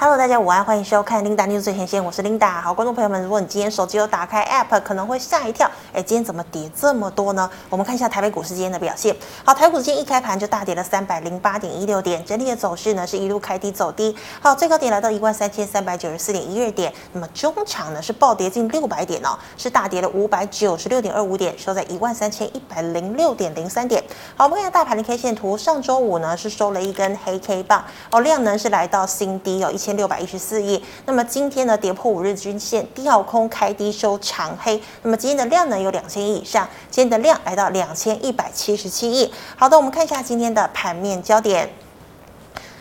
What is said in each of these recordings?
Hello，大家午安，欢迎收看 Linda News 最前线，我是 Linda。好，观众朋友们，如果你今天手机有打开 App，可能会吓一跳，哎，今天怎么跌这么多呢？我们看一下台北股市今天的表现。好，台股今天一开盘就大跌了三百零八点一六点，整体的走势呢是一路开低走低。好，最高点来到一万三千三百九十四点一二点，那么中场呢是暴跌近六百点哦，是大跌了五百九十六点二五点，收在一万三千一百零六点零三点。好，我们看一下大盘的 K 线图，上周五呢是收了一根黑 K 棒哦，量能是来到新低哦，一千千六百一十四亿。那么今天呢，跌破五日均线，跳空开低收长黑。那么今天的量呢有两千亿以上，今天的量来到两千一百七十七亿。好的，我们看一下今天的盘面焦点。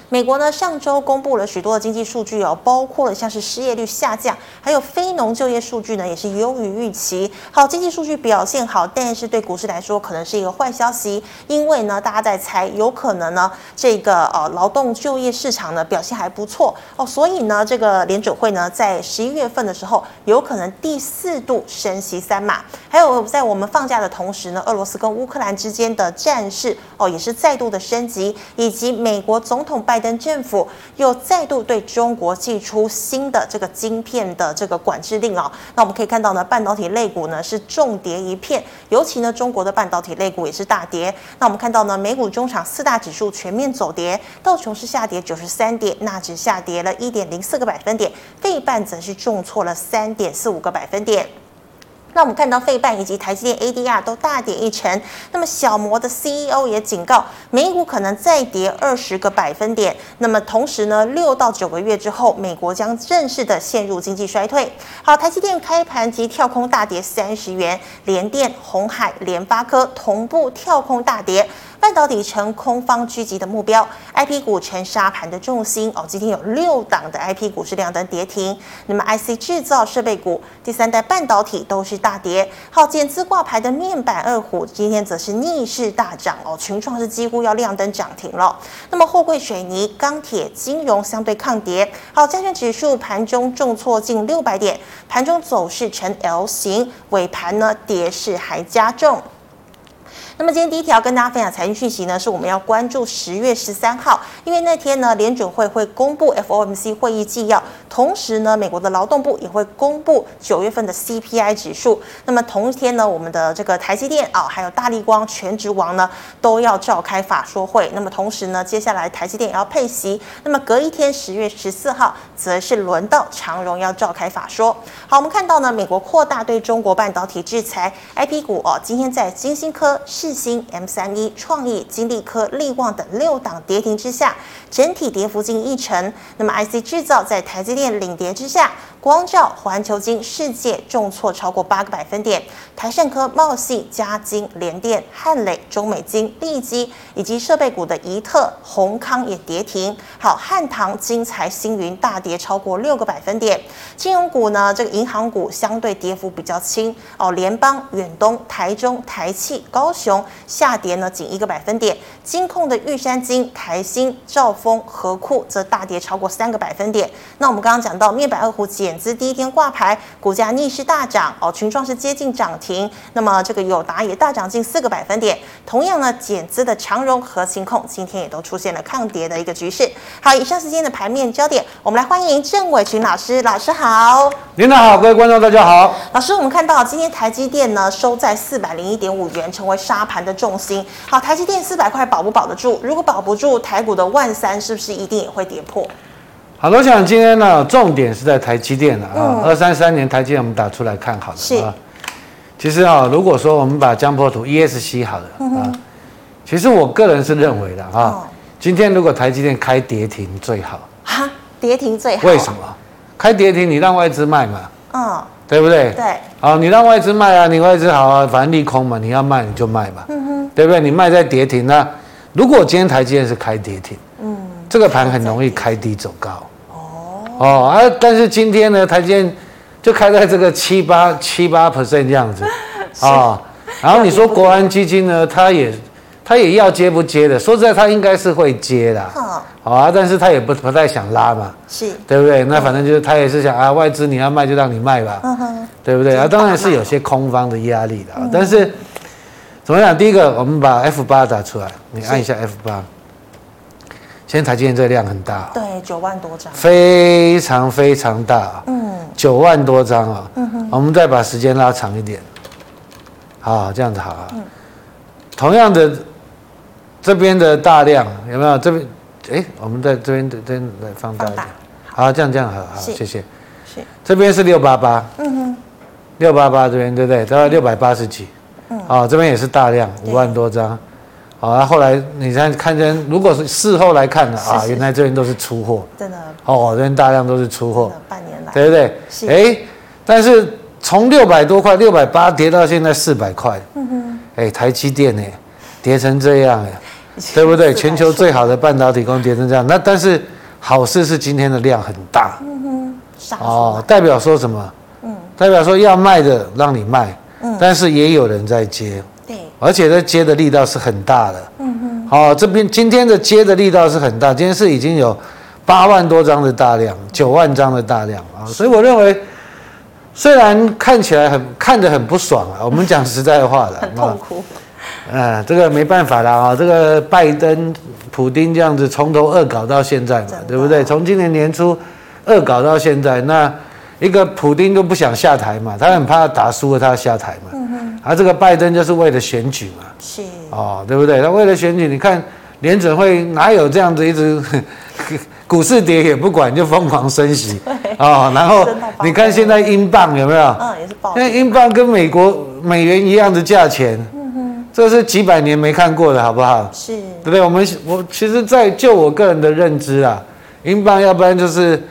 美国呢，上周公布了许多的经济数据哦，包括了像是失业率下降，还有非农就业数据呢，也是优于预期。好，经济数据表现好，但是对股市来说可能是一个坏消息，因为呢，大家在猜，有可能呢，这个呃劳动就业市场呢表现还不错哦，所以呢，这个联准会呢在十一月份的时候，有可能第四度升息三码。还有在我们放假的同时呢，俄罗斯跟乌克兰之间的战事哦，也是再度的升级，以及美国总统拜。拜登政府又再度对中国祭出新的这个晶片的这个管制令啊，那我们可以看到呢，半导体类股呢是重跌一片，尤其呢中国的半导体类股也是大跌。那我们看到呢，美股中场四大指数全面走跌，道琼是下跌九十三点，纳指下跌了一点零四个百分点，费半则是重挫了三点四五个百分点。那我们看到费半以及台积电 ADR 都大跌一成，那么小摩的 CEO 也警告，美股可能再跌二十个百分点。那么同时呢，六到九个月之后，美国将正式的陷入经济衰退。好，台积电开盘即跳空大跌三十元，联电、鸿海、联发科同步跳空大跌。半导体成空方狙击的目标，IP 股成沙盘的重心哦。今天有六档的 IP 股是亮灯跌停，那么 IC 制造设备股、第三代半导体都是大跌。好，减资挂牌的面板二虎今天则是逆势大涨哦，群创是几乎要亮灯涨停了。那么货柜水泥、钢铁、金融相对抗跌。好，加权指数盘中重挫近六百点，盘中走势呈 L 型，尾盘呢跌势还加重。那么今天第一条跟大家分享财经讯息呢，是我们要关注十月十三号，因为那天呢联准会会公布 FOMC 会议纪要，同时呢美国的劳动部也会公布九月份的 CPI 指数。那么同一天呢，我们的这个台积电啊、哦，还有大立光、全职王呢都要召开法说会。那么同时呢，接下来台积电也要配席。那么隔一天十月十四号，则是轮到长荣要召开法说。好，我们看到呢，美国扩大对中国半导体制裁，IP 股哦，今天在晶心科是。世芯、M 三一、创意、金丽科、力旺等六档跌停之下，整体跌幅近一成。那么 IC 制造在台积电领跌之下。光照、环球晶、世界重挫超过八个百分点，台盛科、茂信、嘉金、联电、汉磊、中美晶、利基以及设备股的宜特、宏康也跌停。好，汉唐、金财、星云大跌超过六个百分点。金融股呢，这个银行股相对跌幅比较轻哦，联邦、远东、台中、台企、高雄下跌呢仅一个百分点。金控的玉山金、台新、兆丰、和库则大跌超过三个百分点。那我们刚刚讲到面板二虎减。资第一天挂牌，股价逆势大涨哦，群创是接近涨停，那么这个友达也大涨近四个百分点。同样呢，减资的长荣和勤控今天也都出现了抗跌的一个局势。好，以上是今天的盘面焦点，我们来欢迎郑伟群老师，老师好。您好，各位观众大家好。老师，我们看到今天台积电呢收在四百零一点五元，成为杀盘的重心。好，台积电四百块保不保得住？如果保不住，台股的万三是不是一定也会跌破？好，我想今天呢，重点是在台积电了啊。二三三年台积电我们打出来看好的啊。其实啊，如果说我们把江波图 ESC 好了啊，其实我个人是认为的啊，今天如果台积电开跌停最好。哈，跌停最好。为什么？开跌停你让外资卖嘛，嗯，对不对？对。好，你让外资卖啊，你外资好啊，反正利空嘛，你要卖你就卖嘛，嗯哼，对不对？你卖在跌停那，如果今天台积电是开跌停，嗯，这个盘很容易开低走高。哦哦啊，但是今天呢，台积电就开在这个七八七八 percent 这样子 啊、哦，然后你说国安基金呢，它也他也要接不接的？说实在，他应该是会接的，好、哦、啊，但是他也不不太想拉嘛，是，对不对？那反正就是他也是想啊，外资你要卖就让你卖吧，嗯、对不对？啊，当然是有些空方的压力的，嗯、但是怎么讲？第一个，我们把 F 八打出来，你按一下 F 八。现在台积电这个量很大，对，九万多张，非常非常大，嗯，九万多张啊，嗯哼，我们再把时间拉长一点，好，这样子好啊，嗯，同样的，这边的大量有没有？这边，哎，我们在这边这边来放大一点，好，这样这样好好，谢谢，是，这边是六八八，嗯哼，六八八这边对不对？大概六百八十几，嗯，好，这边也是大量，五万多张。好，那后来你看看见，如果是事后来看的啊，原来这边都是出货，真的。哦，这边大量都是出货，半年来，对不对？是。哎，但是从六百多块、六百八跌到现在四百块，嗯哼，哎，台积电呢，跌成这样哎，对不对？全球最好的半导体公司跌成这样，那但是好事是今天的量很大，嗯哼，哦，代表说什么？嗯，代表说要卖的让你卖，嗯，但是也有人在接。对。而且在接的力道是很大的，嗯哼，哦，这边今天的接的力道是很大，今天是已经有八万多张的大量，九万张的大量。啊，所以我认为，虽然看起来很看着很不爽啊，我们讲实在话的，很痛苦，啊，这个没办法啦啊，这个拜登、普丁这样子从头恶搞到现在嘛，对不对？从今年年初恶搞到现在，那一个普丁都不想下台嘛，他很怕打输了他下台嘛。啊，这个拜登就是为了选举嘛，是哦，对不对？他为了选举，你看联准会哪有这样子一直 股市跌也不管就疯狂升息，哦，然后你看现在英镑有没有？嗯，也是爆。现在英镑跟美国美元一样的价钱，嗯哼，这是几百年没看过的，好不好？是，对不对？我们我其实，在就我个人的认知啊，英镑要不然就是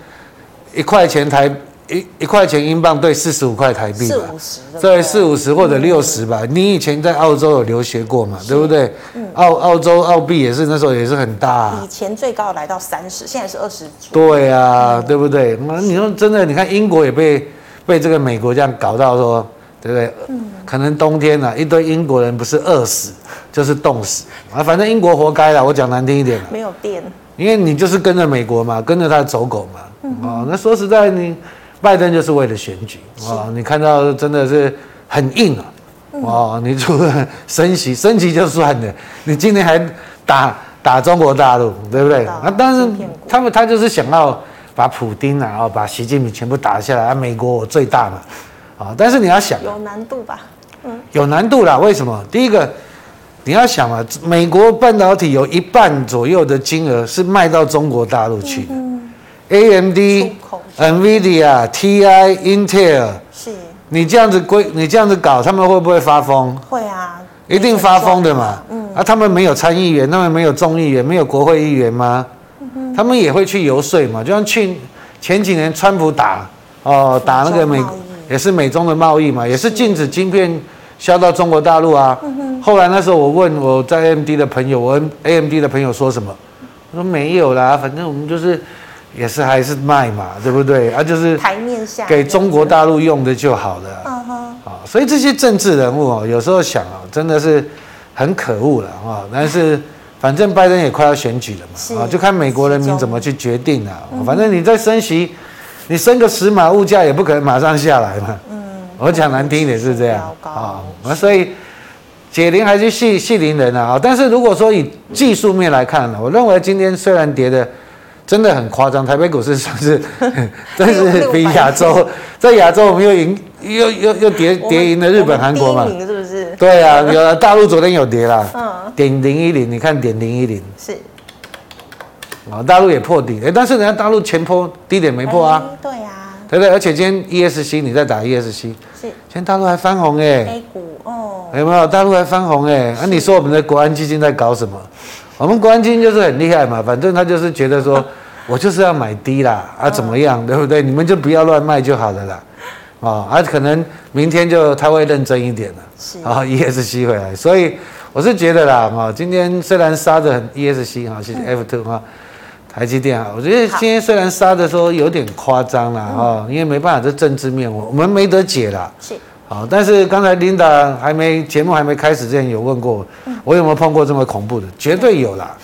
一块钱台。一一块钱英镑兑四十五块台币吧，四五十，对，四五十或者六十吧。你以前在澳洲有留学过嘛？对不对？澳澳洲澳币也是那时候也是很大。以前最高来到三十，现在是二十。对啊，对不对？那你说真的，你看英国也被被这个美国这样搞到说，对不对？嗯。可能冬天呢，一堆英国人不是饿死就是冻死啊，反正英国活该了。我讲难听一点。没有电。因为你就是跟着美国嘛，跟着他走狗嘛。哦，那说实在你。拜登就是为了选举啊！你看到真的是很硬啊！哦，你除了 升级，升级就算了，你今年还打打中国大陆，对不对？那但是他们他就是想要把普丁啊，把习近平全部打下来啊！美国我最大嘛！啊！但是你要想，有难度吧？嗯，有难度啦。为什么？第一个，你要想啊，美国半导体有一半左右的金额是卖到中国大陆去的。AMD、NVIDIA、TI、Intel，是，你这样子规，你这样子搞，他们会不会发疯？会啊，一定发疯的嘛。嗯，啊，他们没有参议员，他们没有众议员，没有国会议员吗？他们也会去游说嘛。就像去前几年川普打哦，打那个美，也是美中的贸易嘛，也是禁止晶片销到中国大陆啊。后来那时候我问我在 AMD 的朋友，我问 AMD 的朋友说什么？他说没有啦，反正我们就是。也是还是卖嘛，对不对？啊，就是台面下给中国大陆用的就好了。嗯哼。啊，所以这些政治人物哦，有时候想啊，真的是很可恶了啊。但是反正拜登也快要选举了嘛，啊，就看美国人民怎么去决定了。反正你在升息，你升个十码，物价也不可能马上下来嘛。嗯。我讲难听一点是这样啊。啊，所以解铃还是系系铃人啊。但是如果说以技术面来看呢，我认为今天虽然跌的。真的很夸张，台北股市算 是，但是比亚洲，在亚洲我们又赢，又又又跌跌赢了日本、韩国嘛，是不是？对啊，有了大陆昨天有跌啦，嗯，点零一零，你看点零一零，是，啊，大陆也破底，哎，但是人家大陆前波低点没破啊，对呀，对不对？而且今天 ESC 你在打 ESC，是，今天大陆还翻红哎，A 股哦，有没有？大陆还翻红哎，那你说我们的国安基金在搞什么？我们国安基金就是很厉害嘛，反正他就是觉得说，我就是要买低啦，啊怎么样，对不对？你们就不要乱卖就好了啦，啊，啊可能明天就他会认真一点了，是。啊 ESC 回来，所以我是觉得啦，啊今天虽然杀的很 ESC 哈，谢谢 F two 哈，台积电啊，我觉得今天虽然杀的说有点夸张啦，哈，因为没办法这政治面我我们没得解啦。好，但是刚才琳达还没节目还没开始之前有问过，我有没有碰过这么恐怖的？绝对有啦！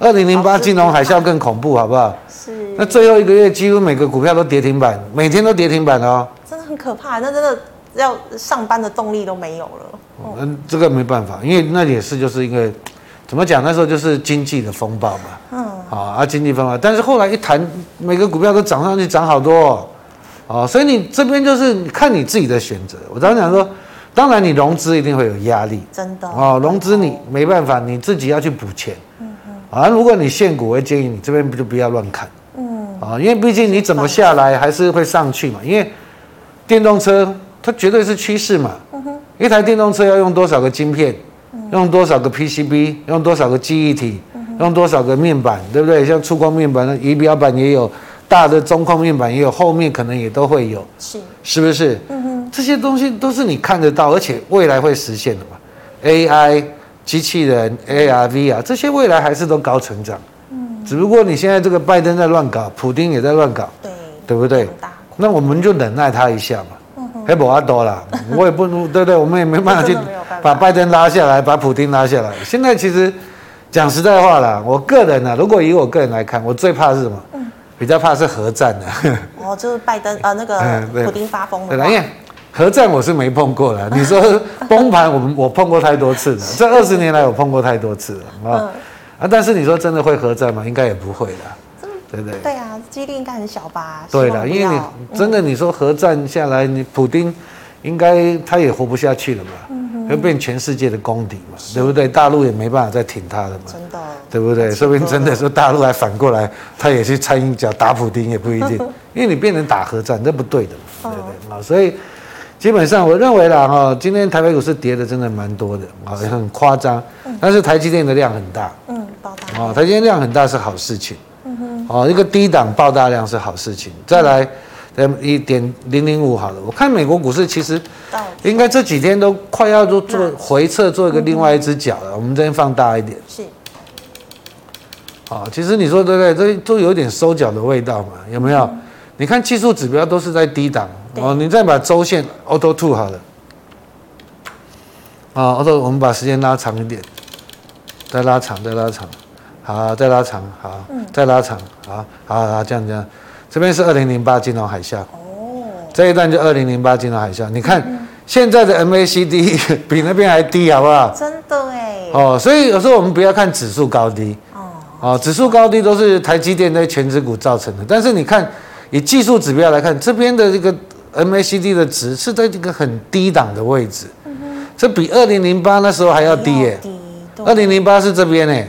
二零零八金融海啸更恐怖，好不好？是。那最后一个月几乎每个股票都跌停板，每天都跌停板哦。真的很可怕，那真的要上班的动力都没有了。嗯，这个没办法，因为那也是就是因为怎么讲？那时候就是经济的风暴嘛。嗯。啊啊，经济分化，但是后来一谈，每个股票都涨上去，涨好多哦。哦，所以你这边就是看你自己的选择。我刚刚讲说，当然你融资一定会有压力。真的。哦，融资你没办法，你自己要去补钱。嗯嗯。啊，如果你现股，我会建议你这边不就不要乱砍。嗯。啊，因为毕竟你怎么下来还是会上去嘛，因为电动车它绝对是趋势嘛。嗯哼。一台电动车要用多少个晶片？用多少个 PCB？用多少个记忆体？用多少个面板？对不对？像触控面板的仪表板也有，大的中控面板也有，后面可能也都会有，是是不是？嗯哼，这些东西都是你看得到，而且未来会实现的嘛。AI 机器人、AR、VR 这些未来还是都高成长。嗯，只不过你现在这个拜登在乱搞，普丁也在乱搞，对，对不对？那我们就忍耐他一下嘛。黑博阿多了，我也不对不对？我们也没办法去把拜登拉下来，把普丁拉下来。现在其实讲实在话啦，我个人呢、啊，如果以我个人来看，我最怕是什么？嗯、比较怕是核战的。哦，就是拜登呃那个 普丁发疯了。对，因为核战我是没碰过了。你说崩盘，我们我碰过太多次了。这二十年来我碰过太多次了啊、嗯、啊！但是你说真的会核战吗？应该也不会的。对不对？对啊，几率应该很小吧？对的，因为你真的你说核战下来，你普丁应该他也活不下去了嘛，会变全世界的公敌嘛，对不对？大陆也没办法再挺他了嘛，真的，对不对？说不定真的说大陆还反过来，他也去掺一脚打普丁也不一定，因为你变成打核战，那不对的，对不对？啊，所以基本上我认为啦，哈，今天台北股市跌的真的蛮多的，啊，也很夸张，但是台积电的量很大，嗯，爆大，啊，台积电量很大是好事情。嗯哼哦，一个低档爆大量是好事情。再来，嗯，一点零零五好了。我看美国股市其实应该这几天都快要做做回撤，做一个另外一只脚了。我们这边放大一点。是。其实你说对不对？这都有点收脚的味道嘛？有没有？你看技术指标都是在低档。哦，你再把周线 auto two 好了。啊，auto，我们把时间拉长一点，再拉长，再拉长。好，再拉长，好，嗯、再拉长，好，好，好，这样这样，这边是二零零八金融海啸，哦，这一段就二零零八金融海啸，你看、嗯、现在的 MACD 比那边还低，好不好？真的哎，哦，所以有时候我们不要看指数高低，哦，哦，指数高低都是台积电那些权值股造成的，但是你看以技术指标来看，这边的这个 MACD 的值是在这个很低档的位置，嗯、这比二零零八那时候还要低耶，二零零八是这边哎。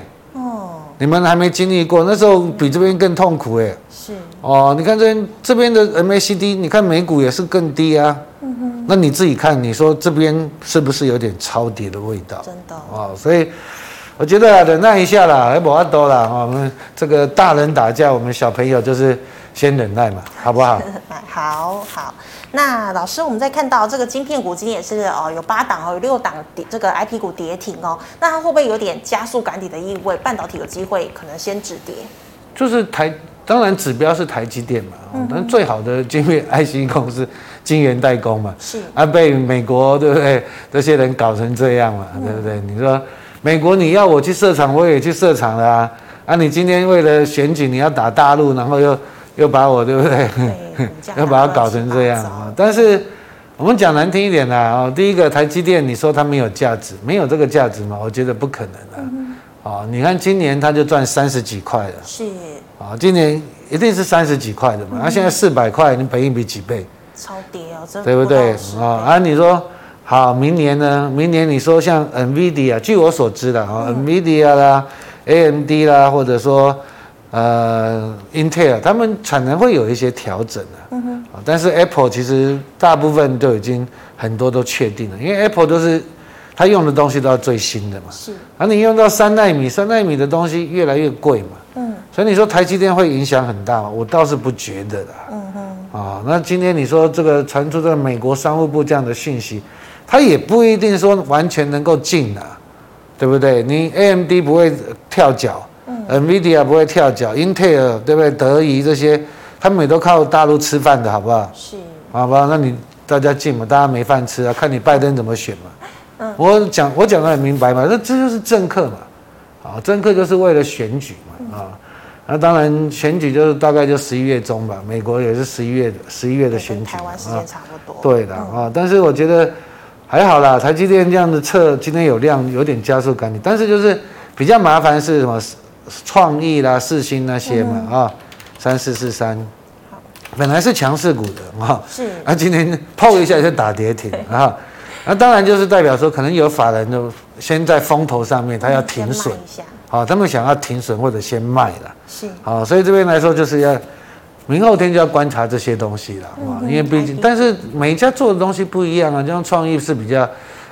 你们还没经历过，那时候比这边更痛苦哎。是哦，你看这边这边的 MACD，你看美股也是更低啊。嗯哼。那你自己看，你说这边是不是有点超跌的味道？真的。哦，所以我觉得忍耐一下啦，还不要多啦。我们这个大人打架，我们小朋友就是先忍耐嘛，好不好？好好。那老师，我们在看到这个晶片股今天也是哦，有八档哦，有六档跌，这个 IP 股跌停哦。那它会不会有点加速赶底的意味？半导体有机会可能先止跌？就是台，当然指标是台积电嘛，但最好的晶片 IC 公司晶圆代工嘛，是啊，被美国对不对？这些人搞成这样嘛，嗯、对不对？你说美国你要我去设厂，我也去设厂了啊。啊，你今天为了选举你要打大陆，然后又。又把我对不对？对 又把它搞成这样啊！但是我们讲难听一点的哦，第一个台积电，你说它没有价值，没有这个价值吗？我觉得不可能的。嗯、哼啊，你看今年它就赚三十几块了。是。啊，今年一定是三十几块的嘛？那、嗯啊、现在四百块，你本益比几倍？超跌哦，真的。对不对？啊啊，你说好，明年呢？明年你说像 NVIDIA，据我所知的啊、嗯、，NVIDIA 啦，AMD 啦，或者说。呃，Intel 他们产能会有一些调整的，嗯哼，但是 Apple 其实大部分都已经很多都确定了，因为 Apple 都是它用的东西都要最新的嘛，是，而你用到三奈米，三奈米的东西越来越贵嘛，嗯，所以你说台积电会影响很大吗？我倒是不觉得的，嗯哼，啊，那今天你说这个传出这个美国商务部这样的讯息，它也不一定说完全能够进啊，对不对？你 AMD 不会跳脚。NVIDIA 不会跳脚，Intel 对不对？德仪这些，他们也都靠大陆吃饭的，好不好？是，好吧？那你大家进嘛，大家没饭吃啊，看你拜登怎么选嘛。嗯，我讲我讲的很明白嘛，那这就是政客嘛，啊，政客就是为了选举嘛，啊，那当然选举就是大概就十一月中吧，美国也是十一月的十一月的选举，台湾时间差不多。对的啊，但是我觉得还好啦，台积电这样的测今天有量，有点加速赶底，但是就是。比较麻烦是什么？创意啦、四星那些嘛啊，三四四三，本来是强势股的啊，是，啊，今天碰一下就打跌停 啊，那当然就是代表说，可能有法人就先在风头上面，他要停损，好，他们想要停损或者先卖了，是，好，所以这边来说就是要明后天就要观察这些东西了啊，因为毕竟，但是每一家做的东西不一样啊，就像创意是比较。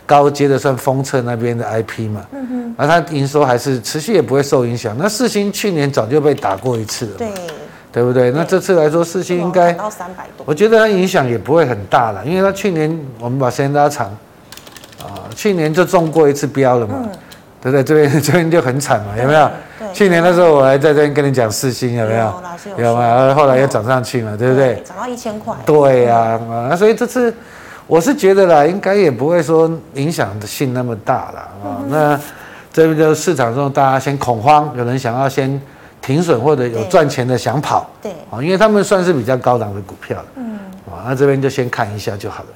高阶的算封测那边的 IP 嘛，嗯哼，而它营收还是持续也不会受影响。那世星去年早就被打过一次了，对，对不对？那这次来说，世星应该到三百多，我觉得它影响也不会很大了，因为它去年我们把时间拉长，啊，去年就中过一次标了嘛，对不对？这边 这边就很惨嘛，有没有？去年的时候我还在这边跟你讲四星有没有？有吗？后来又涨上去嘛，对不对？涨到一千块。对呀，啊，所以这次。我是觉得啦，应该也不会说影响性那么大了啊。那这边就是市场中大家先恐慌，有人想要先停损或者有赚钱的想跑，对啊，因为他们算是比较高档的股票了，嗯，啊，那这边就先看一下就好了。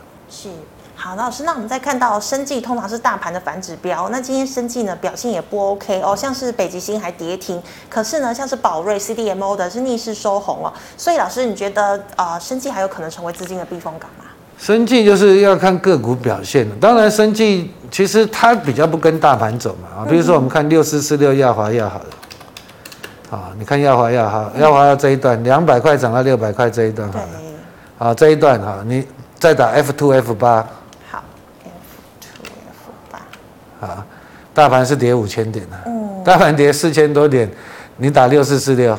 是，好，那老师，那我们再看到生技通常是大盘的反指标，那今天生技呢表现也不 OK 哦，像是北极星还跌停，可是呢像是宝瑞 CDMO 的是逆势收红哦，所以老师你觉得啊，生技还有可能成为资金的避风港吗？生技就是要看个股表现的，当然生技其实它比较不跟大盘走嘛啊，比如说我们看六四四六亚华亚好了，啊，你看燿华药哈，燿华药这一段两百块涨到六百块这一段好了，好这一段哈，你再打 F two F 八，好 F two F 八，啊，大盘是跌五千点的，嗯，大盘跌四千多点，你打六四四六，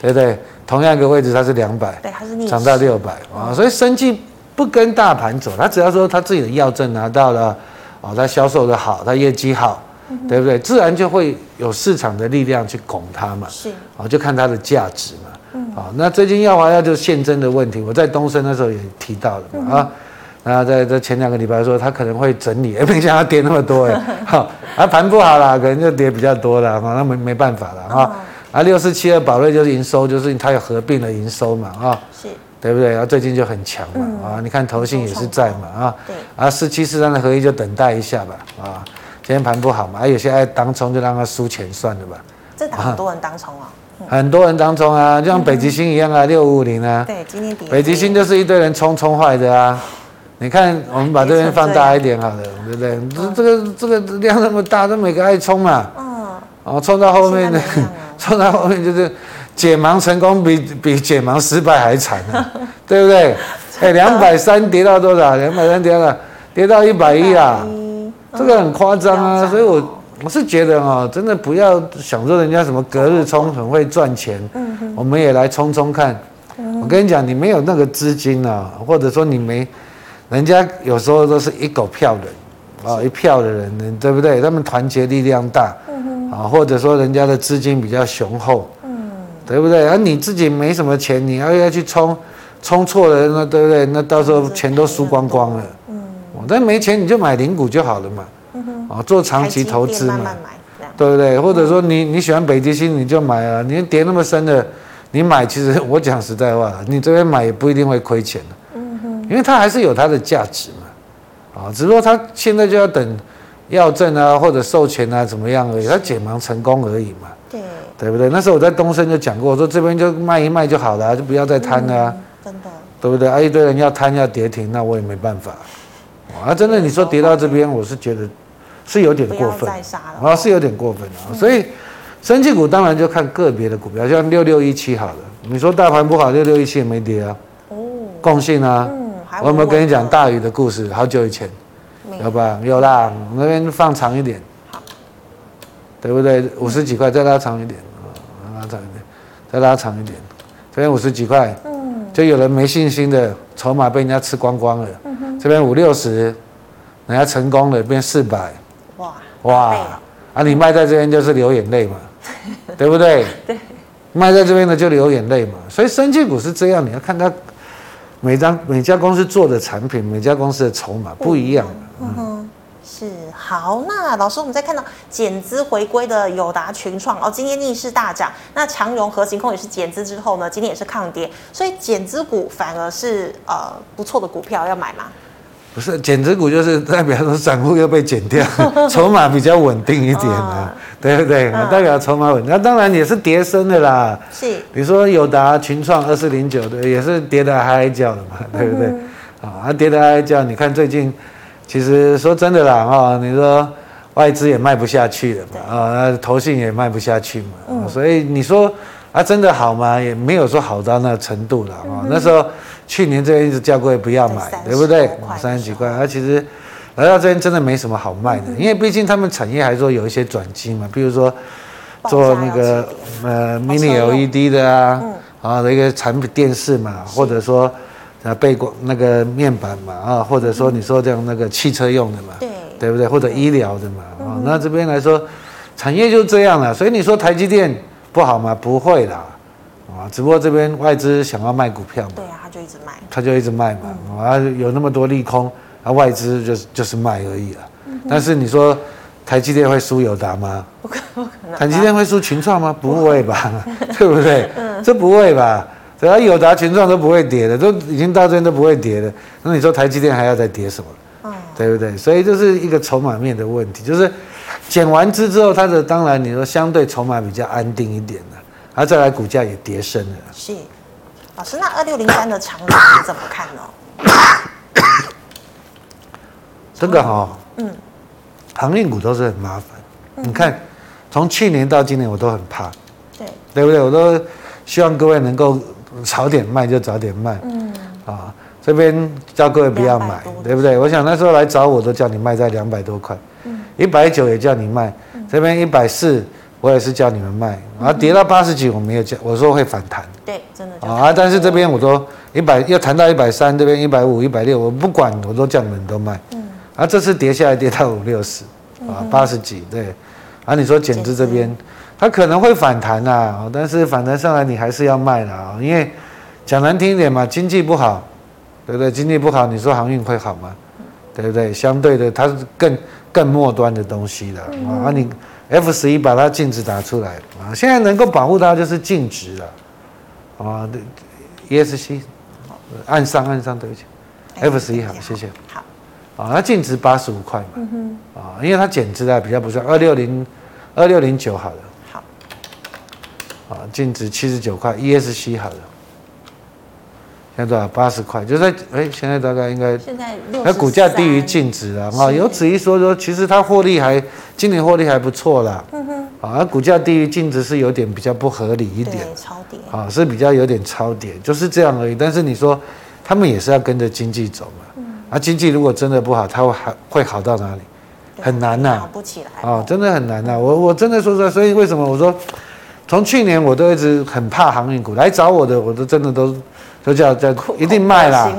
对不对？同样一个位置它是两百，对，它是逆涨到六百啊，所以生技。不跟大盘走，它只要说它自己的药证拿到了，哦，他销售的好，它业绩好，对不对？自然就会有市场的力量去拱它嘛。是，哦，就看它的价值嘛。嗯，好、哦，那最近燿华药就是现增的问题，我在东升那时候也提到了嘛。嗯、啊，那在在前两个礼拜说他可能会整理，哎，没想到跌那么多哎，好、哦，啊盘不好啦，可能就跌比较多了，哈、哦，那没没办法了哈。哦、啊，六四七二宝瑞就是营收，就是它有合并的营收嘛，啊、哦。是。对不对？然后最近就很强嘛，嗯、啊，你看投信也是在嘛，啊，对，啊，四七四三的合一就等待一下吧，啊，今天盘不好嘛，啊，有些爱当冲就让他输钱算了吧。这很多人当冲啊，嗯、很多人当冲啊，就像北极星一样啊，六五五零啊，对，今天北极星就是一堆人冲冲坏的啊。你看，我们把这边放大一点好了，对不对？这这个这个量那么大，都每个爱冲嘛，嗯，哦，冲到后面呢，冲到后面就是。解盲成功比比解盲失败还惨 对不对？哎，两百三跌到多少？两百三跌了，跌到一百一啊，这个很夸张啊。所以我我是觉得哦，真的不要想说人家什么隔日冲很会赚钱，嗯我们也来冲冲看。我跟你讲，你没有那个资金啊，或者说你没，人家有时候都是一狗票的啊，一票的人，对不对？他们团结力量大，啊，或者说人家的资金比较雄厚。对不对？而、啊、你自己没什么钱，你要要去冲，冲错了，那对不对？那到时候钱都输光光了。嗯。但没钱你就买零股就好了嘛。嗯哼。做长期投资嘛。对不对？或者说你你喜欢北极星，你就买啊。你跌那么深的，你买其实 我讲实在话，你这边买也不一定会亏钱的。因为它还是有它的价值嘛。啊，只不过它现在就要等药证啊或者授权啊怎么样而已，它解盲成功而已嘛。对。对不对？那时候我在东升就讲过，我说这边就卖一卖就好了，就不要再贪了、啊嗯。真的。对不对？啊，一堆人要贪要跌停，那我也没办法。啊，真的，你说跌到这边，我是觉得是有点过分。啊，是有点过分啊。所以，生技股当然就看个别的股票，像六六一七好了。你说大盘不好，六六一七也没跌啊。哦。共性啊。嗯。我有没有跟你讲大宇的故事？好久以前。有吧？有啦。那边放长一点。对不对？五十几块，再拉长一点。拉长一点，再拉长一点，这边五十几块，嗯，就有人没信心的筹码被人家吃光光了。这边五六十，人家成功了，变四百，哇哇，啊，你卖在这边就是流眼泪嘛，对不对？对，卖在这边的就流眼泪嘛。所以生技股是这样，你要看它每张每家公司做的产品，每家公司的筹码不一样。嗯哼。是好，那老师，我们再看到减资回归的友达群创哦，今天逆势大涨。那强融核行控也是减资之后呢，今天也是抗跌，所以减资股反而是呃不错的股票，要买吗？不是减值股，就是代表说散户又被减掉，筹码比较稳定一点啊，对不对？代表筹码稳定，那当然也是跌升的啦。是，比如说友达、群创二四零九的，也是跌得哀哀叫的嘛，对不对？啊，跌得哀哀叫，你看最近，其实说真的啦，哈，你说外资也卖不下去了嘛，啊，投信也卖不下去嘛，所以你说啊，真的好吗？也没有说好到那个程度了啊，那时候。去年这边一直叫各位不要买，对不对？三十几块，而其实来到这边真的没什么好卖的，因为毕竟他们产业还说有一些转机嘛，比如说做那个呃 mini LED 的啊，啊的一个产品电视嘛，或者说呃背光那个面板嘛啊，或者说你说这样那个汽车用的嘛，对。对不对？或者医疗的嘛啊，那这边来说产业就这样了，所以你说台积电不好吗？不会啦。啊，只不过这边外资想要卖股票嘛，对啊，他就一直卖，嘛，啊，有那么多利空，啊，外资就是就是卖而已了。但是你说台积电会输友达吗？不可不可能。台积电会输群创吗？不会吧，对不对？这不会吧？只要友达、群创都不会跌的，都已经到这边都不会跌的。那你说台积电还要再跌什么？对不对？所以就是一个筹码面的问题，就是减完资之后，它的当然你说相对筹码比较安定一点了。然后、啊、再来，股价也跌升了。是，老师，那二六零三的长荣你怎么看呢？这个哈、哦，嗯，航运股都是很麻烦。嗯、你看，从去年到今年，我都很怕。对，对不对？我都希望各位能够早点卖就早点卖。嗯。啊，这边叫各位不要买，对不对？我想那时候来找我都叫你卖在两百多块。嗯。一百九也叫你卖，嗯、这边一百四。我也是叫你们卖，然后跌到八十几，我没有叫，我说会反弹。对，真的。啊，但是这边我说一百要谈到一百三，这边一百五、一百六，我不管，我都叫你们都卖。嗯。啊，这次跌下来跌到五六十，啊，八十几，对。啊，你说减资这边，它可能会反弹呐，但是反弹上来你还是要卖的啊，因为讲难听一点嘛，经济不好，对不对？经济不好，你说航运会好吗？对不对？相对的，它是更更末端的东西的啊，你。F 十一把它净值打出来啊！现在能够保护它就是净值了啊。对，ESC，按上按上，对不起。F 十一好，谢谢。好。啊，它净值八十五块嘛。嗯。啊，因为它减值啊比较不算，二六零二六零九好了。好。啊，净值七十九块，ESC 好了。现在多少？八十块，就在哎，现在大概应该，现在那股价低于净值了啊，有此一说说，其实它获利还今年获利还不错啦。嗯哼，啊，股价低于净值是有点比较不合理一点，超跌啊，是比较有点超跌，就是这样而已。但是你说他们也是要跟着经济走嘛，嗯，啊，经济如果真的不好，它会还会好到哪里？很难呐，好不起来啊，真的很难呐。我我真的说实在，所以为什么我说从去年我都一直很怕航运股，来找我的我都真的都。就叫叫一定卖啦，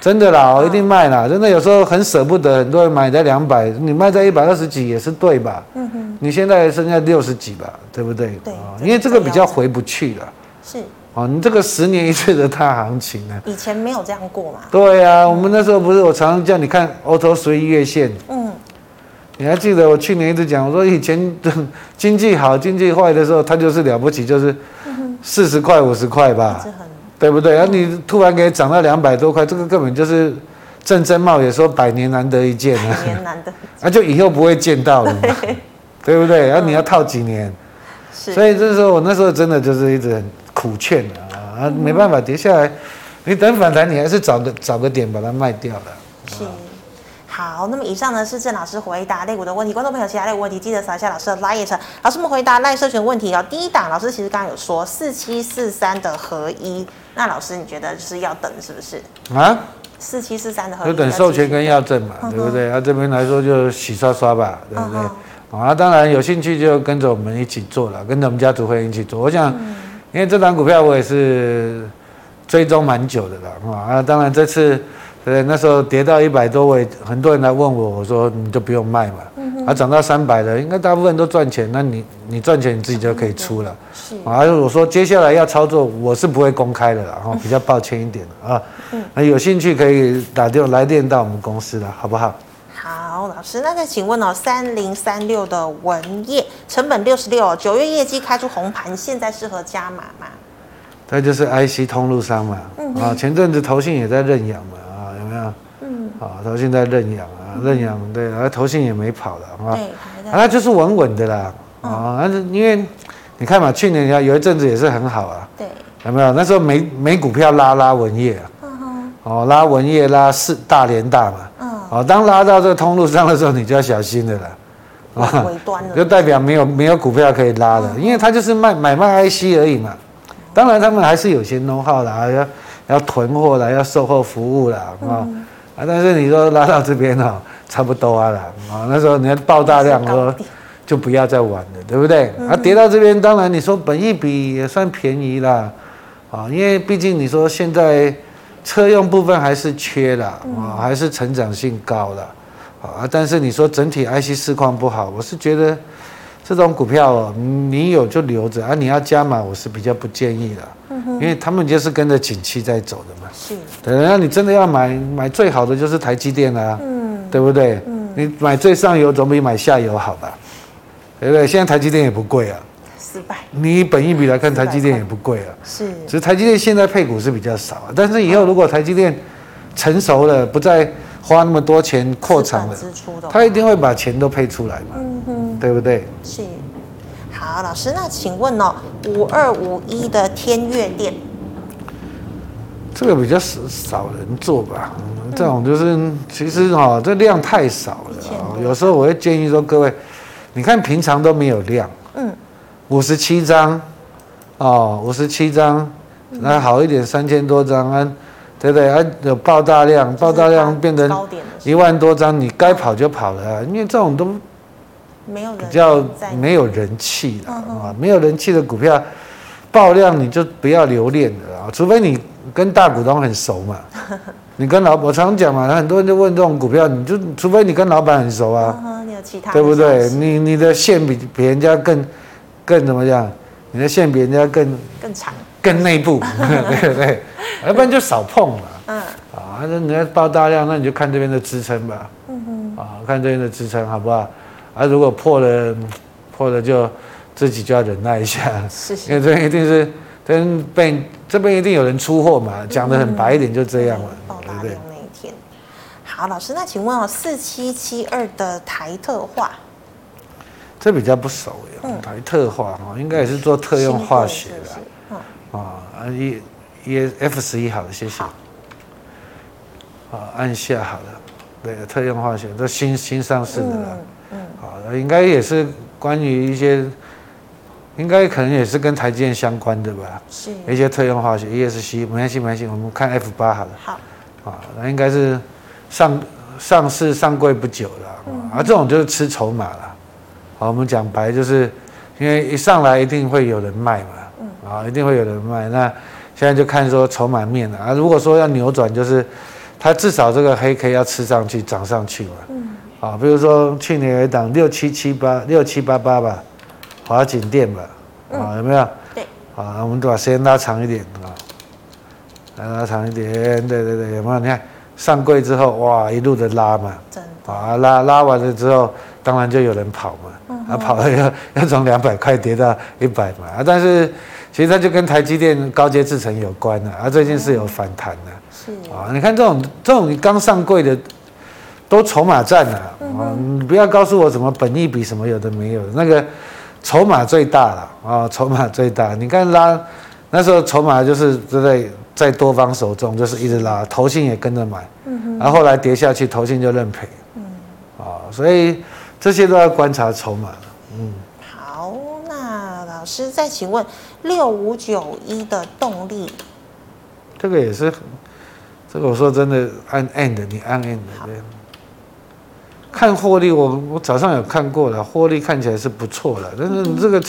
真的啦，我一定卖啦，真的有时候很舍不得，很多人买在两百，你卖在一百二十几也是对吧？嗯哼，你现在剩下六十几吧，对不对？对，因为这个比较回不去了。是，哦，你这个十年一次的大行情呢？以前没有这样过嘛？对呀，我们那时候不是我常常叫你看 auto 随月线，嗯，你还记得我去年一直讲，我说以前经济好、经济坏的时候，它就是了不起，就是四十块、五十块吧。对不对？然后你突然给涨到两百多块，这个根本就是郑贞茂也说百年难得一见啊！百年难得，那 就以后不会见到了嘛，对，对不对？然后你要套几年？是。所以这时候我那时候真的就是一直很苦劝啊，没办法跌下来，你等反弹，你还是找个找个点把它卖掉了。是。好，那么以上呢是郑老师回答类股的问题，观众朋友其他类股问题记得扫一下老师的 LINE。老师们回答赖社群问题哦。第一档老师其实刚刚有说四七四三的合一，那老师你觉得就是要等是不是？啊？四七四三的合一，就等授权跟要证嘛，对不对？啊，这边来说就洗刷刷吧，对不对？啊，当然有兴趣就跟着我们一起做了，跟着我们家族会员一起做。我想，因为这档股票我也是追踪蛮久的了啊，当然这次。对，那时候跌到一百多位，很多人来问我，我说你就不用卖嘛。啊，涨到三百了，应该大部分都赚钱，那你你赚钱你自己就可以出了。是。啊，我说接下来要操作，我是不会公开的啦，哈，比较抱歉一点啊。嗯。那有兴趣可以打电话来电到我们公司了，好不好？好，老师，那再请问哦，三零三六的文业成本六十六，九月业绩开出红盘，现在适合加码吗？它就是 IC 通路商嘛。嗯。啊，前阵子投信也在认养嘛。啊，投信在认养啊，认养对，然后投信也没跑了啊，对，啊，它就是稳稳的啦，啊，但是因为你看嘛，去年有一阵子也是很好啊，对，有没有？那时候没没股票拉拉文业啊，嗯哼，哦，拉文业拉四大连大嘛，嗯，哦，当拉到这个通路上的时候，你就要小心的了。啊，尾端了，就代表没有没有股票可以拉的，因为它就是卖买卖 IC 而已嘛。当然他们还是有些 know how 啦，要要囤货啦，要售后服务啦，啊啊！但是你说拉到这边哦，差不多啊啦，啊那时候你要爆大量说，就不要再玩了，对不对？啊跌到这边，当然你说本一比也算便宜啦，啊，因为毕竟你说现在车用部分还是缺啦，啊还是成长性高啦。啊，但是你说整体 IC 市况不好，我是觉得这种股票你有就留着啊，你要加码，我是比较不建议的，因为他们就是跟着景气在走的嘛。是。对，那你真的要买买最好的就是台积电啊，嗯，对不对？嗯。你买最上游总比买下游好吧？对不对？现在台积电也不贵啊。失败。你本一比来看，台积电也不贵啊。是。只是台积电现在配股是比较少，但是以后如果台积电成熟了，不再。花那么多钱扩厂了，他一定会把钱都配出来嘛，嗯哼，对不对？是。好，老师，那请问哦，五二五一的天悦店，这个比较少少人做吧？嗯、这种就是其实哈、哦，这量太少了、哦。有时候我会建议说，各位，你看平常都没有量，嗯，五十七张，哦，五十七张，那好一点三千多张啊。对不对？啊，有爆大量，爆大量变成一万多张，你该跑就跑了啊，因为这种都没有比较没有人气的啊，没有人气的股票爆量你就不要留恋了啊，除非你跟大股东很熟嘛，你跟老我常讲嘛，很多人就问这种股票，你就除非你跟老板很熟啊，你有其他对不对？你你的线比比人家更更怎么样？你的线比人家更更长。更内部，对不对？要不然就少碰嘛。嗯。啊，那你要爆大量，那你就看这边的支撑吧。嗯哼。啊，看这边的支撑好不好？啊，如果破了，破了就自己就要忍耐一下。是是。因为这边一定是，跟被这边一定有人出货嘛。讲的很白一点，就这样了。爆大量那一天。好，老师，那请问哦，四七七二的台特化，这比较不熟耶。嗯。台特化哈，应该也是做特用化学的。啊，啊一一 F 十一好了，谢谢。啊，按下好了，对，特用化学都新新上市的了。嗯。好，应该也是关于一些，应该可能也是跟台积电相关的吧。是。一些特用化学，ESC，没关系，没关系，我们看 F 八好了。好。啊，那应该是上上市上柜不久了，嗯、啊，这种就是吃筹码了。好，我们讲白就是，因为一上来一定会有人卖嘛。嗯啊，一定会有人卖。那现在就看说筹码面了啊。如果说要扭转，就是它至少这个黑 K 要吃上去，涨上去嘛。嗯。啊，比如说去年有一档六七七八六七八八吧，华景店吧。啊，有没有？对。啊，我们把时间拉长一点啊，来拉长一点。对对对，有没有？你看上柜之后，哇，一路的拉嘛。真的。啊，拉拉完了之后，当然就有人跑嘛。嗯。啊，跑了要要 从两百块跌到一百嘛。啊，但是。其实它就跟台积电高阶制程有关的，啊，最近是有反弹的，是啊，你看这种这种刚上柜的，都筹码战了啊，你不要告诉我什么本益比什么有的没有的，那个筹码最大了啊，筹码最大，你看拉那时候筹码就是在在多方手中，就是一直拉，投信也跟着买，然后后来跌下去，投信就认赔，嗯，啊，所以这些都要观察筹码，嗯。老师，再请问六五九一的动力，这个也是，这个我说真的，按 end 你按 end 好看获利我，我我早上有看过了，获利看起来是不错的，但是你这个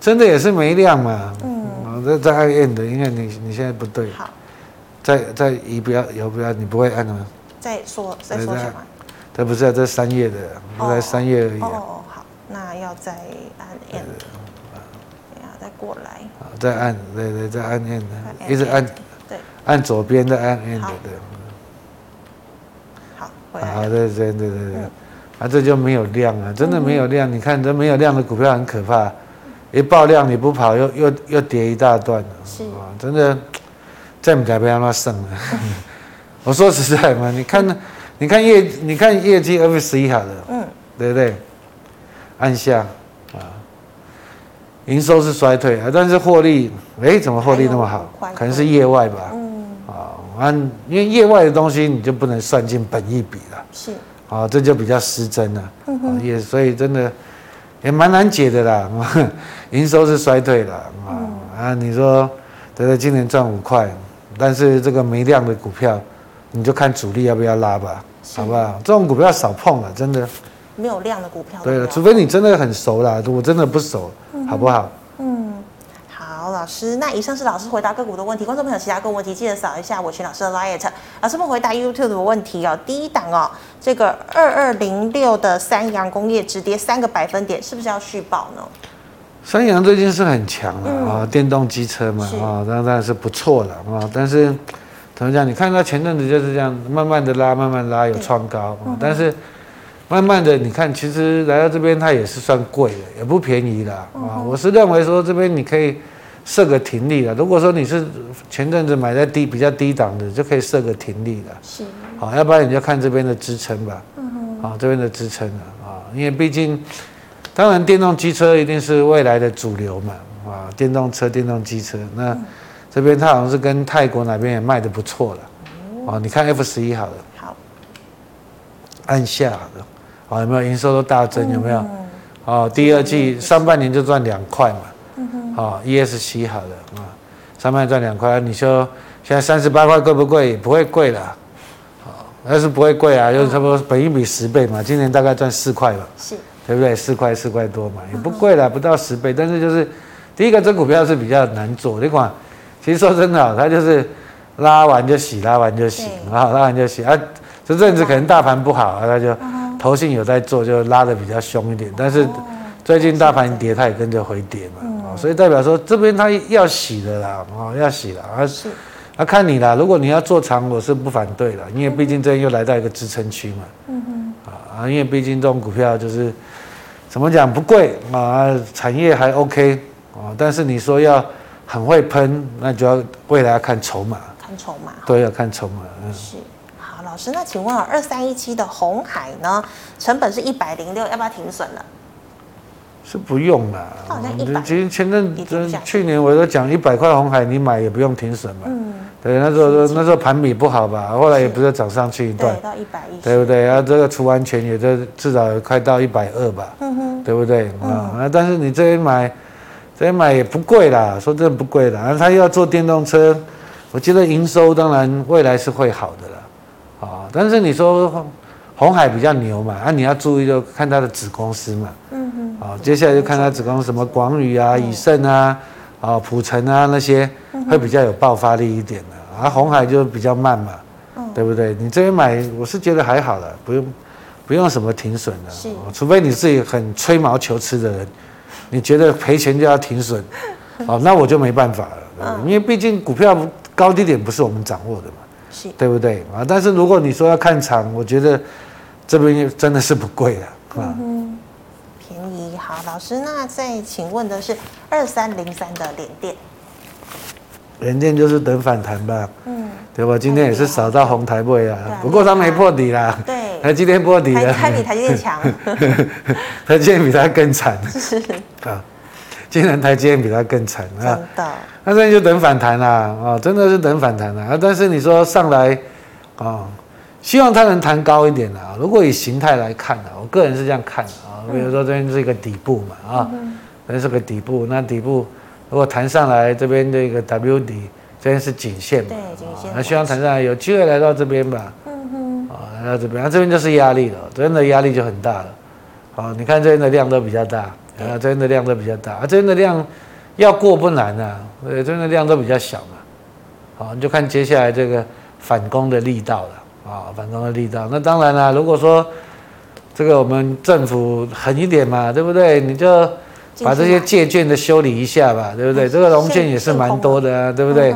真的也是没量嘛，嗯，这在按 end，因为你你现在不对，好，在在仪表有不要你不会按的吗？再说再说什么？这不是在这三页的，不在三页而已。哦，好，那要再按 end。过来，再按，对对，再按 n 的，一直按，对，按左边再按按的，对。好，好，对对对对对，啊，这就没有量啊，真的没有量。你看这没有量的股票很可怕，一爆量你不跑，又又又跌一大段了，是啊，真的，再不改变让它剩了。我说实在嘛，你看你看业，你看业绩 F 十一好了，嗯，对不对？按下啊，营收是衰退啊，但是获利，哎，怎么获利那么好？可能是业外吧，嗯，啊，因为业外的东西你就不能算进本益比了，是，啊，这就比较失真了，嗯哼，也所以真的也蛮难解的啦，营收是衰退了，啊啊，你说对对，今年赚五块，但是这个没量的股票，你就看主力要不要拉吧。好不好？这种股票少碰了，真的。没有量的股票。对了，除非你真的很熟啦，我真的不熟，嗯、好不好？嗯，好，老师，那以上是老师回答个股的问题。观众朋友，其他个问题记得扫一下我群老师的 liet。老师们回答 YouTube 的问题哦。第一档哦，这个二二零六的三洋工业直跌三个百分点，是不是要续报呢？三洋最近是很强了啊、电动机车嘛啊，当然是不错了啊，但是。怎么讲？你看它前阵子就是这样，慢慢的拉，慢慢拉，有创高，嗯、但是慢慢的，你看，其实来到这边它也是算贵的，也不便宜的啊。嗯、我是认为说这边你可以设个停利了。如果说你是前阵子买在低比较低档的，就可以设个停利了。是。好，要不然你就看这边的支撑吧。嗯哼。好，这边的支撑啊，啊因为毕竟，当然电动机车一定是未来的主流嘛。啊，电动车、电动机车那。嗯这边它好像是跟泰国哪边也卖的不错了，哦，你看 F 十一好了，好，按下的，哦，有没有营收都大增？有没有？哦，第二季上半年就赚两块嘛，哦，ESC 好了啊，上半年赚两块，你说现在三十八块贵不贵？不会贵了，哦，那是不会贵啊，就是差不多本益比十倍嘛，今年大概赚四块吧，是，对不对？四块四块多嘛，也不贵了，不到十倍，但是就是第一个这股票是比较难做，你管。其实说真的，它就是拉完就洗，拉完就洗，啊，拉完就洗啊。这阵子可能大盘不好，它就投信有在做，就拉的比较凶一点。但是最近大盘跌，它也跟着回跌嘛，所以代表说这边它要洗的啦，啊，要洗了啊。是，那看你啦。如果你要做长，我是不反对的，因为毕竟这又来到一个支撑区嘛。嗯哼。啊，因为毕竟这种股票就是怎么讲不贵啊，产业还 OK 啊，但是你说要。很会喷，那就要未来要看筹码，看筹码，对，要看筹码。嗯，是。好，老师，那请问二三一七的红海呢？成本是一百零六，要不要停损了？是不用啦。其实前阵去年我都讲一百块红海，你买也不用停损嘛。嗯。对，那时候那时候盘比不好吧？后来也不是涨上去一段，到一百一，对不对？然后这个除完权也就至少快到一百二吧。嗯哼。对不对？啊，那但是你这边买。所以买也不贵啦，说真的不贵啦。然后他又要做电动车，我觉得营收当然未来是会好的啦，啊，但是你说红海比较牛嘛，啊，你要注意就看他的子公司嘛，嗯哼，啊，接下来就看他子宫什么广宇啊、以盛啊、啊普城啊那些会比较有爆发力一点的，啊，红海就比较慢嘛，对不对？你这边买我是觉得还好了，不用不用什么停损的，是，除非你自己很吹毛求疵的人。你觉得赔钱就要停损，哦，那我就没办法了，因为毕竟股票高低点不是我们掌握的嘛，是，对不对？啊？但是如果你说要看长，我觉得这边真的是不贵了，啊，师，那再请问的是二三零三的联电，联电就是等反弹吧，嗯，对吧？今天也是扫到红台位啊，不过它没破底啦，对。台积电破底了，它比台积电强，台积电比它更惨。是啊，竟然台积电比它更惨啊！真的，那现在就等反弹啦，啊，真的是等反弹啦啊！但是你说上来啊，希望它能弹高一点啊。如果以形态来看啊，我个人是这样看的啊。比如说这边是一个底部嘛啊，这边是个底部，那底部如果弹上来，这边这个 W 底，这边是颈线嘛，对，颈线。那希望弹上来，有机会来到这边吧。嗯哼，啊来到这边，那这边就是压力了，这边的压力就很大了。好，你看这边的量都比较大，啊，这边的量都比较大，啊，这边的量要过不难啊，对，这边的量都比较小嘛。好，你就看接下来这个反攻的力道了，啊，反攻的力道。那当然了，如果说这个我们政府狠一点嘛，对不对？你就把这些借券的修理一下吧，对不对？这个融券也是蛮多的啊，对不对？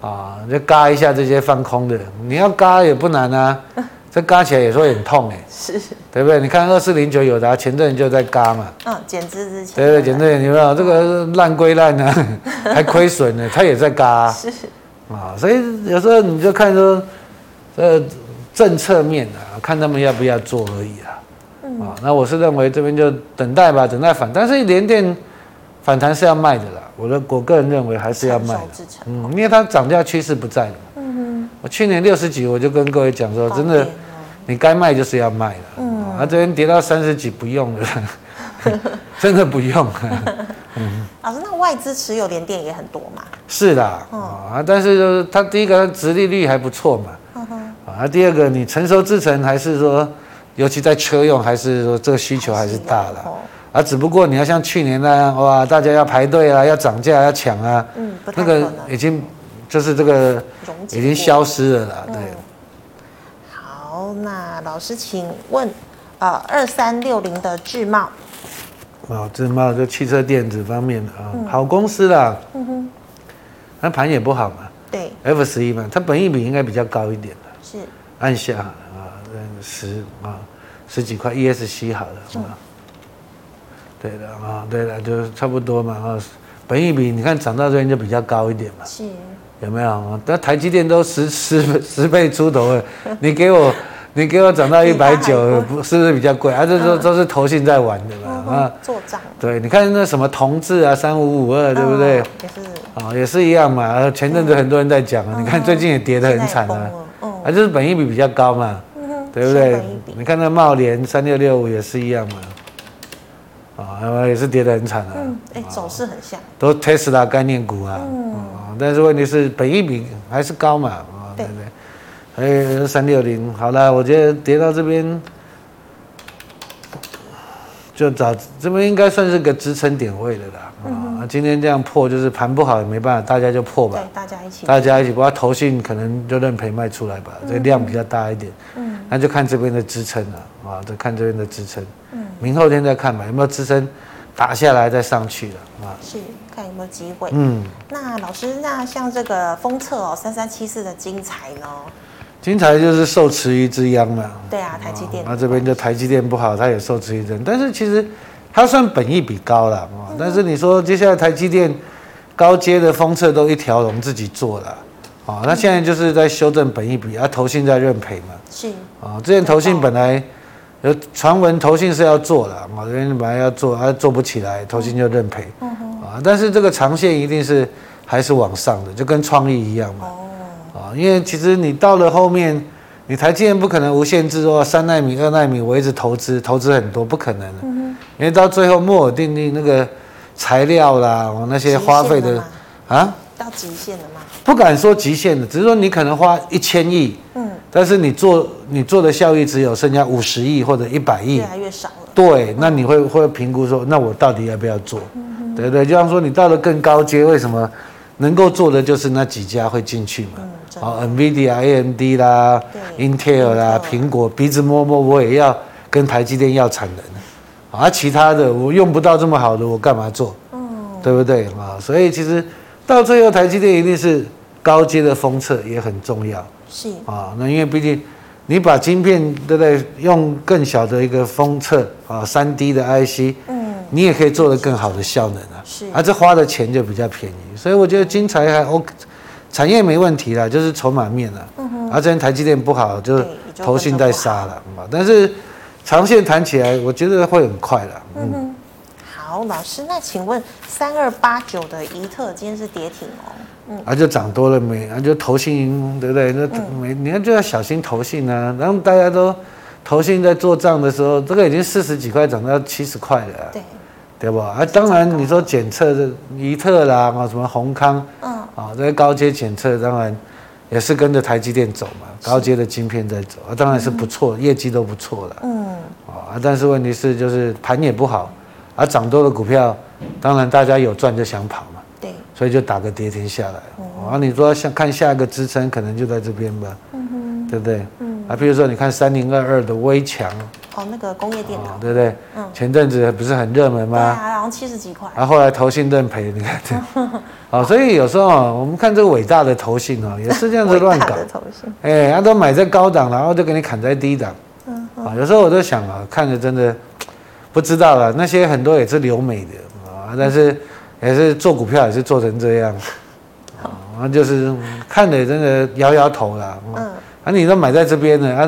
啊，就嘎一下这些放空的，你要嘎也不难啊。这嘎起来也说很痛哎，是，对不对？你看二四零九有的、啊前阵就在嘎嘛，嗯，减资之前，对对，减资有没有？这个烂归烂呢，还亏损呢，它也在嘎，是啊，所以有时候你就看说，呃，政策面啊，看他们要不要做而已啊。啊，那我是认为这边就等待吧，等待反，但是联电反弹是要卖的啦。我的我个人认为还是要卖的，嗯，因为它涨价趋势不在了。嗯哼，我去年六十几，我就跟各位讲说，真的，你该卖就是要卖了。嗯，啊，这边跌到三十几不用了，真的不用。嗯，老师，那外资持有联电也很多嘛？是的，啊，但是就是它第一个殖利率还不错嘛。啊，第二个你成熟制程还是说。尤其在车用，还是说这个需求还是大的，啊，只不过你要像去年那样，哇，大家要排队啊，要涨价，要抢啊，嗯，那个已经就是这个已经消失了啦，对。好，那老师请问，啊，二三六零的智茂，啊，智茂就汽车电子方面的啊，好公司啦，嗯哼，那盘也不好嘛，对，F 十一嘛，它本益比应该比较高一点的，是，按下。十啊，十几块 ESC 好了，嗯、对的啊，对的，就差不多嘛啊。本益比你看涨到这边就比较高一点嘛，是，有没有？那台积电都十十十倍出头了，你给我你给我涨到一百九，不是不是比较贵？啊，这都都是投信在玩的嘛啊，做账。对，你看那什么同志啊，三五五二，对不对？也是啊，也是一样嘛。前阵子很多人在讲啊，你看最近也跌得很惨啊，啊，就是本益比比较高嘛。对不对？你看那茂联三六六五也是一样嘛，啊，也是跌得很惨啊。嗯，哎，走势很像。都 Tesla 概念股啊，嗯，但是问题是本益比还是高嘛，啊，对。不对？还有三六零，好了，我觉得跌到这边。就找这边应该算是个支撑点位的啦，啊、今天这样破就是盘不好也没办法，大家就破吧，对，大家一起，大家一起，不要投信可能就认赔卖出来吧，这量比较大一点，嗯，那就看这边的支撑了，啊，就看这边的支撑，嗯，明后天再看吧，有没有支撑打下来再上去了，啊，是，看有没有机会，嗯，那老师，那像这个封测哦，三三七四的精材呢？精材就是受持于之殃嘛。对啊，台积电。那这边就台积电不好，它也受持于之。但是其实它算本益比高了啊。但是你说接下来台积电高阶的封测都一条龙自己做了啊，那现在就是在修正本益比啊，投信在认赔嘛。是。啊，之前投信本来有传闻投信是要做的啊，这边本来要做，啊做不起来，投信就认赔。啊，但是这个长线一定是还是往上的，就跟创意一样嘛。啊，因为其实你到了后面，你台积电不可能无限制说三纳米、二纳米，我一直投资，投资很多不可能的。嗯、哼因为到最后摩尔定律那个材料啦，那些花费的啊，到极限了吗？不敢说极限的，只是说你可能花一千亿，嗯，但是你做你做的效益只有剩下五十亿或者一百亿，越来越少了。对，那你会会评估说，那我到底要不要做？嗯、哼对对，就像说你到了更高阶，为什么能够做的就是那几家会进去嘛？嗯哦，NVIDIA、AMD 啦对，Intel 啦，苹果鼻子摸摸，我也要跟台积电要产能，啊，其他的我用不到这么好的，我干嘛做？嗯，对不对啊？所以其实到最后，台积电一定是高阶的封测也很重要。是啊，那因为毕竟你把晶片对不对，用更小的一个封测啊，三 D 的 IC，嗯，你也可以做得更好的效能啊。是，啊，这花的钱就比较便宜，所以我觉得晶材还 OK。产业没问题了，就是筹码面了。嗯哼。而这边台积电不好，就是投信在杀了嘛。但是长线谈起来，我觉得会很快了。嗯哼。好，老师，那请问三二八九的宜特今天是跌停哦。嗯。啊，就涨多了没？啊，就投信对不对？那没，你看就要小心投信啊。然后大家都投信在做账的时候，这个已经四十几块涨到七十块了。对。对不？啊，当然你说检测的宜特啦，啊，什么宏康。嗯。啊，这些高阶检测当然也是跟着台积电走嘛，高阶的晶片在走，啊，当然是不错，业绩都不错了。嗯。啊，但是问题是就是盘也不好，啊，涨多的股票，当然大家有赚就想跑嘛。对。所以就打个跌停下来。嗯。啊，你说像看下一个支撑，可能就在这边吧。对不对？嗯。啊，比如说你看三零二二的微强。哦，那个工业电脑，对不对？嗯。前阵子不是很热门吗？对啊，好像七十几块。然后后来投信认赔，你看这。哦，所以有时候啊，我们看这个伟大的投信哦，也是这样子乱搞。哎，他都买在高档，然后就给你砍在低档。嗯。啊，有时候我都想啊，看着真的不知道了。那些很多也是留美的啊，但是也是做股票也是做成这样。啊，就是看的真的摇摇头啦。嗯。啊，你都买在这边呢，啊，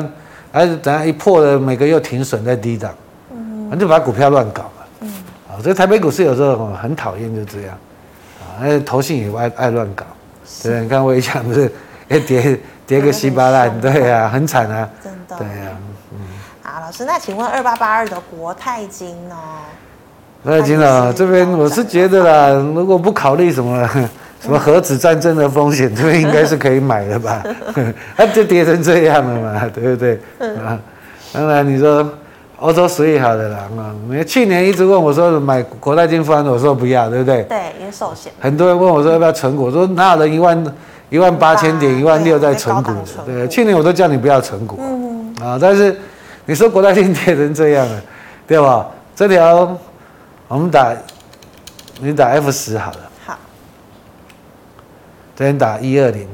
啊，等下一破了，每个又停损在低档，嗯，就把股票乱搞嘛，嗯，啊，所以台北股市有时候很讨厌就这样，啊，那投信也爱爱乱搞，对，你看我一讲不是，哎，跌跌个稀巴烂，对啊，很惨啊，真的，对啊，嗯，好，老师，那请问二八八二的国泰金呢？国泰金老，这边我是觉得啦，如果不考虑什么。什么核子战争的风险，这边应该是可以买的吧？它就跌成这样了嘛，对不对？啊，当然你说欧洲实力好的啦啊，你去年一直问我说买国泰金方的，我说不要，对不对？对，因为寿险。很多人问我说要不要存股，我说哪有人一万一万八千点一万六在存股的？对，去年我都叫你不要存股。嗯啊，但是你说国泰金跌成这样了，对吧？这条我们打你打 F 十好了。好。这边打一二零，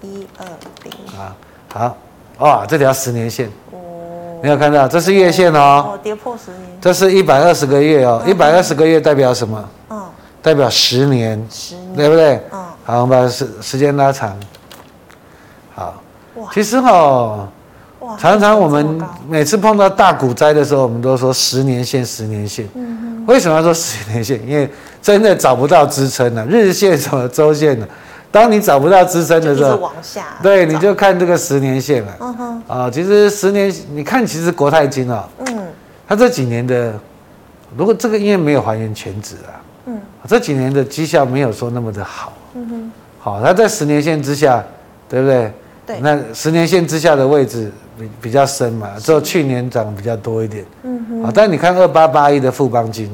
一二零。啊，好。哇，这条十年线，哦，没有看到，这是月线哦，哦，跌破十年，这是一百二十个月哦，一百二十个月代表什么？嗯，代表十年，十年，对不对？嗯，好，我们把时时间拉长，好，哇，其实哦，哇，常常我们每次碰到大股灾的时候，我们都说十年线，十年线，嗯哼，为什么要说十年线？因为真的找不到支撑了，日线什么周线的。当你找不到支撑的时候，对，你就看这个十年线了。嗯哼，啊，其实十年，你看，其实国泰金啊，嗯，它这几年的，如果这个因为没有还原全值啊，嗯，这几年的绩效没有说那么的好。嗯哼，好，它在十年线之下，对不对？对，那十年线之下的位置比比较深嘛，只有去年涨比较多一点。嗯哼，啊，但你看二八八一的富邦金，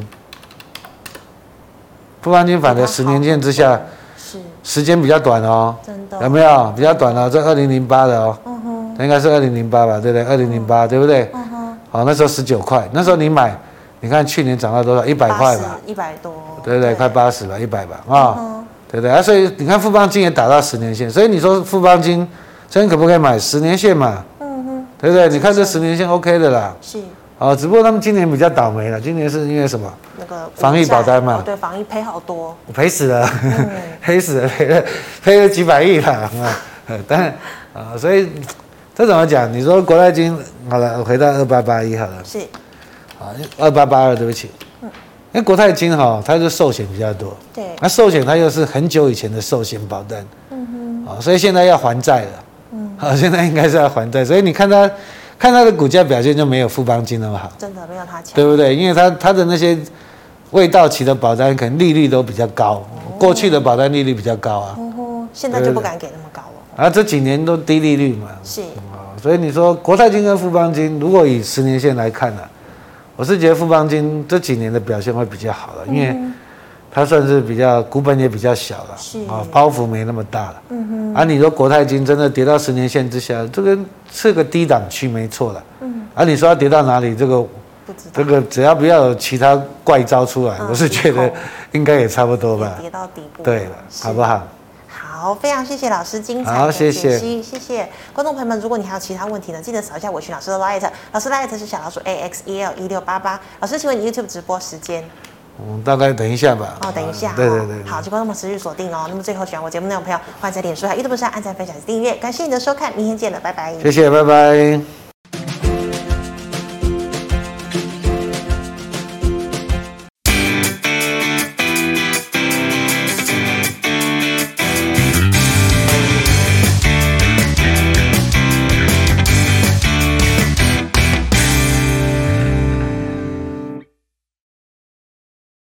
富邦金反正十年线之下。是时间比较短哦，真的有没有比较短哦？这二零零八的哦，嗯哼，应该是二零零八吧，对不对？二零零八对不对？嗯哼，好，那时候十九块，那时候你买，你看去年涨到多少？一百块吧，一百多，对不对？快八十了，一百吧，啊，对不对？啊，所以你看富邦金也打到十年线，所以你说富邦金真可不可以买十年线嘛？嗯哼，对不对？你看这十年线 OK 的啦，是。啊，只不过他们今年比较倒霉了。今年是因为什么？那个防疫保单嘛。哦，对，防疫赔好多。赔死了，赔死了，赔了赔了几百亿了啊！但啊，所以这怎么讲？你说国泰金好了，我回到二八八一好了。是。啊，二八八二，对不起。嗯。因为国泰金哈，它是寿险比较多。对。那寿险它又是很久以前的寿险保单。嗯哼。啊，所以现在要还债了。嗯。好，现在应该是要还债，所以你看它。看它的股价表现就没有富邦金那么好，真的没有它强，对不对？因为它它的那些未到期的保单，可能利率都比较高，哦、过去的保单利率比较高啊。哦，现在就不敢给那么高了。啊，这几年都低利率嘛。是啊，所以你说国泰金跟富邦金，如果以十年线来看呢、啊，我是觉得富邦金这几年的表现会比较好了，因为。嗯它算是比较股本也比较小了，是啊，包袱没那么大了。嗯哼。啊，你说国泰金真的跌到十年线之下，这个是个低档区，没错了。嗯。啊，你说要跌到哪里？这个不知道。这个只要不要有其他怪招出来，我是觉得应该也差不多吧。跌到底部。对了，好不好？好，非常谢谢老师精彩的解析，谢谢观众朋友们。如果你还有其他问题呢，记得扫一下我群老师的 light，老师 light 是小老鼠 A X E L 一六八八。老师，请问你 YouTube 直播时间？嗯，大概等一下吧。哦，等一下。啊、对对对，对。好，就观众们持续锁定哦。那么最后喜欢我节目内容的朋友，欢迎在脸书和 YouTube 上按赞、分享、订阅。感谢你的收看，明天见了，拜拜。谢谢，拜拜。